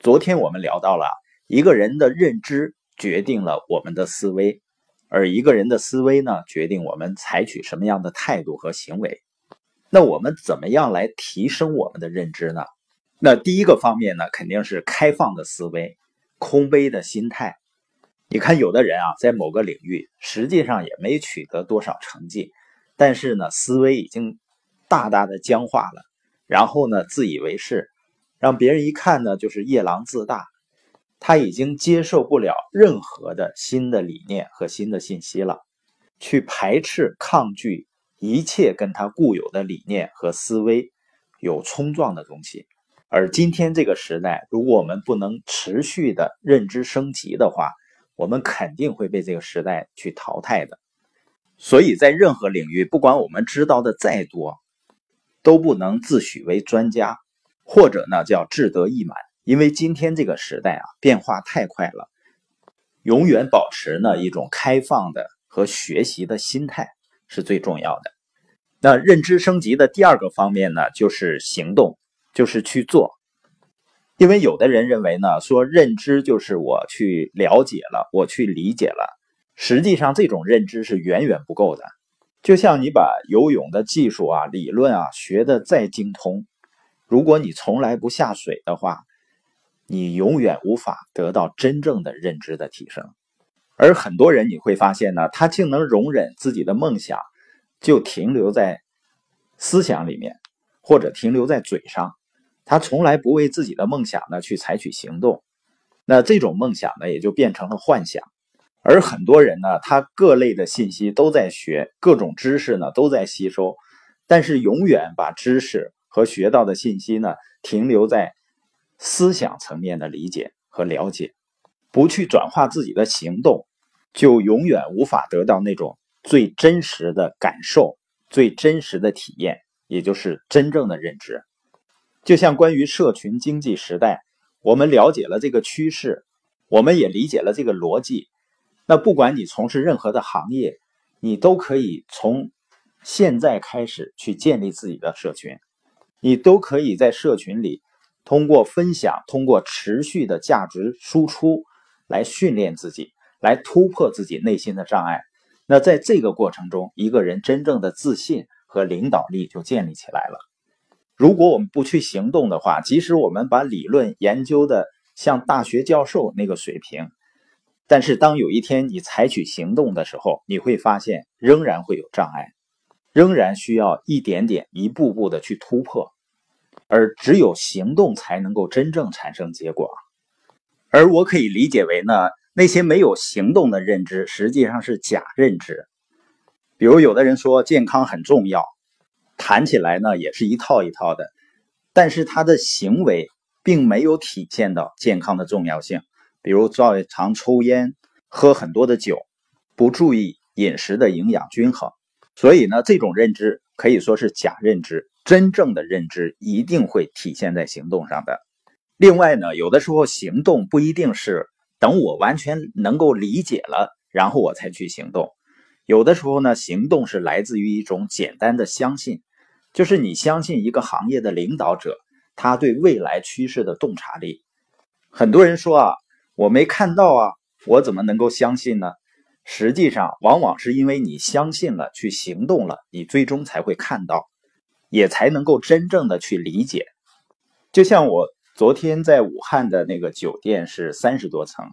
昨天我们聊到了一个人的认知决定了我们的思维，而一个人的思维呢，决定我们采取什么样的态度和行为。那我们怎么样来提升我们的认知呢？那第一个方面呢，肯定是开放的思维、空杯的心态。你看，有的人啊，在某个领域实际上也没取得多少成绩，但是呢，思维已经大大的僵化了，然后呢，自以为是。让别人一看呢，就是夜郎自大，他已经接受不了任何的新的理念和新的信息了，去排斥、抗拒一切跟他固有的理念和思维有冲撞的东西。而今天这个时代，如果我们不能持续的认知升级的话，我们肯定会被这个时代去淘汰的。所以在任何领域，不管我们知道的再多，都不能自诩为专家。或者呢，叫志得意满，因为今天这个时代啊，变化太快了，永远保持呢一种开放的和学习的心态是最重要的。那认知升级的第二个方面呢，就是行动，就是去做。因为有的人认为呢，说认知就是我去了解了，我去理解了，实际上这种认知是远远不够的。就像你把游泳的技术啊、理论啊学的再精通。如果你从来不下水的话，你永远无法得到真正的认知的提升。而很多人你会发现呢，他竟能容忍自己的梦想就停留在思想里面，或者停留在嘴上，他从来不为自己的梦想呢去采取行动。那这种梦想呢，也就变成了幻想。而很多人呢，他各类的信息都在学，各种知识呢都在吸收，但是永远把知识。和学到的信息呢，停留在思想层面的理解和了解，不去转化自己的行动，就永远无法得到那种最真实的感受、最真实的体验，也就是真正的认知。就像关于社群经济时代，我们了解了这个趋势，我们也理解了这个逻辑。那不管你从事任何的行业，你都可以从现在开始去建立自己的社群。你都可以在社群里，通过分享，通过持续的价值输出，来训练自己，来突破自己内心的障碍。那在这个过程中，一个人真正的自信和领导力就建立起来了。如果我们不去行动的话，即使我们把理论研究的像大学教授那个水平，但是当有一天你采取行动的时候，你会发现仍然会有障碍。仍然需要一点点、一步步的去突破，而只有行动才能够真正产生结果。而我可以理解为呢，那些没有行动的认知实际上是假认知。比如有的人说健康很重要，谈起来呢也是一套一套的，但是他的行为并没有体现到健康的重要性。比如照常抽烟、喝很多的酒，不注意饮食的营养均衡。所以呢，这种认知可以说是假认知，真正的认知一定会体现在行动上的。另外呢，有的时候行动不一定是等我完全能够理解了，然后我才去行动。有的时候呢，行动是来自于一种简单的相信，就是你相信一个行业的领导者，他对未来趋势的洞察力。很多人说啊，我没看到啊，我怎么能够相信呢？实际上，往往是因为你相信了，去行动了，你最终才会看到，也才能够真正的去理解。就像我昨天在武汉的那个酒店是三十多层，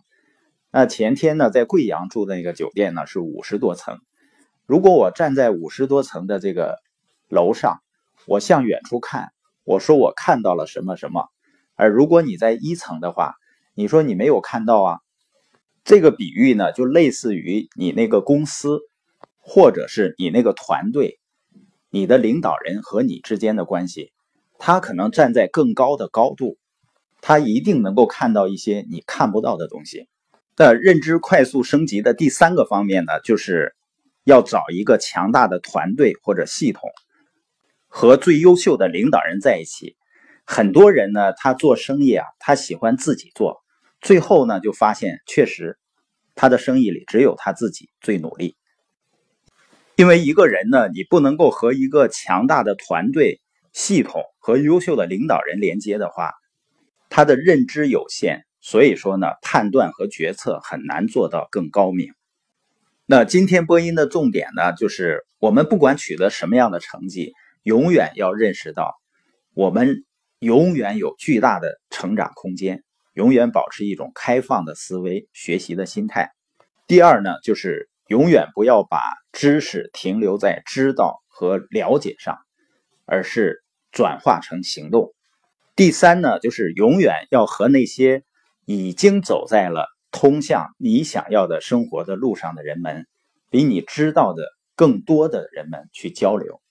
那前天呢在贵阳住的那个酒店呢是五十多层。如果我站在五十多层的这个楼上，我向远处看，我说我看到了什么什么，而如果你在一层的话，你说你没有看到啊。这个比喻呢，就类似于你那个公司，或者是你那个团队，你的领导人和你之间的关系，他可能站在更高的高度，他一定能够看到一些你看不到的东西。那认知快速升级的第三个方面呢，就是要找一个强大的团队或者系统，和最优秀的领导人在一起。很多人呢，他做生意啊，他喜欢自己做。最后呢，就发现确实，他的生意里只有他自己最努力。因为一个人呢，你不能够和一个强大的团队、系统和优秀的领导人连接的话，他的认知有限，所以说呢，判断和决策很难做到更高明。那今天播音的重点呢，就是我们不管取得什么样的成绩，永远要认识到，我们永远有巨大的成长空间，永远保持一种开放的思维、学习的心态。第二呢，就是永远不要把知识停留在知道和了解上，而是转化成行动。第三呢，就是永远要和那些已经走在了。通向你想要的生活的路上的人们，比你知道的更多的人们去交流。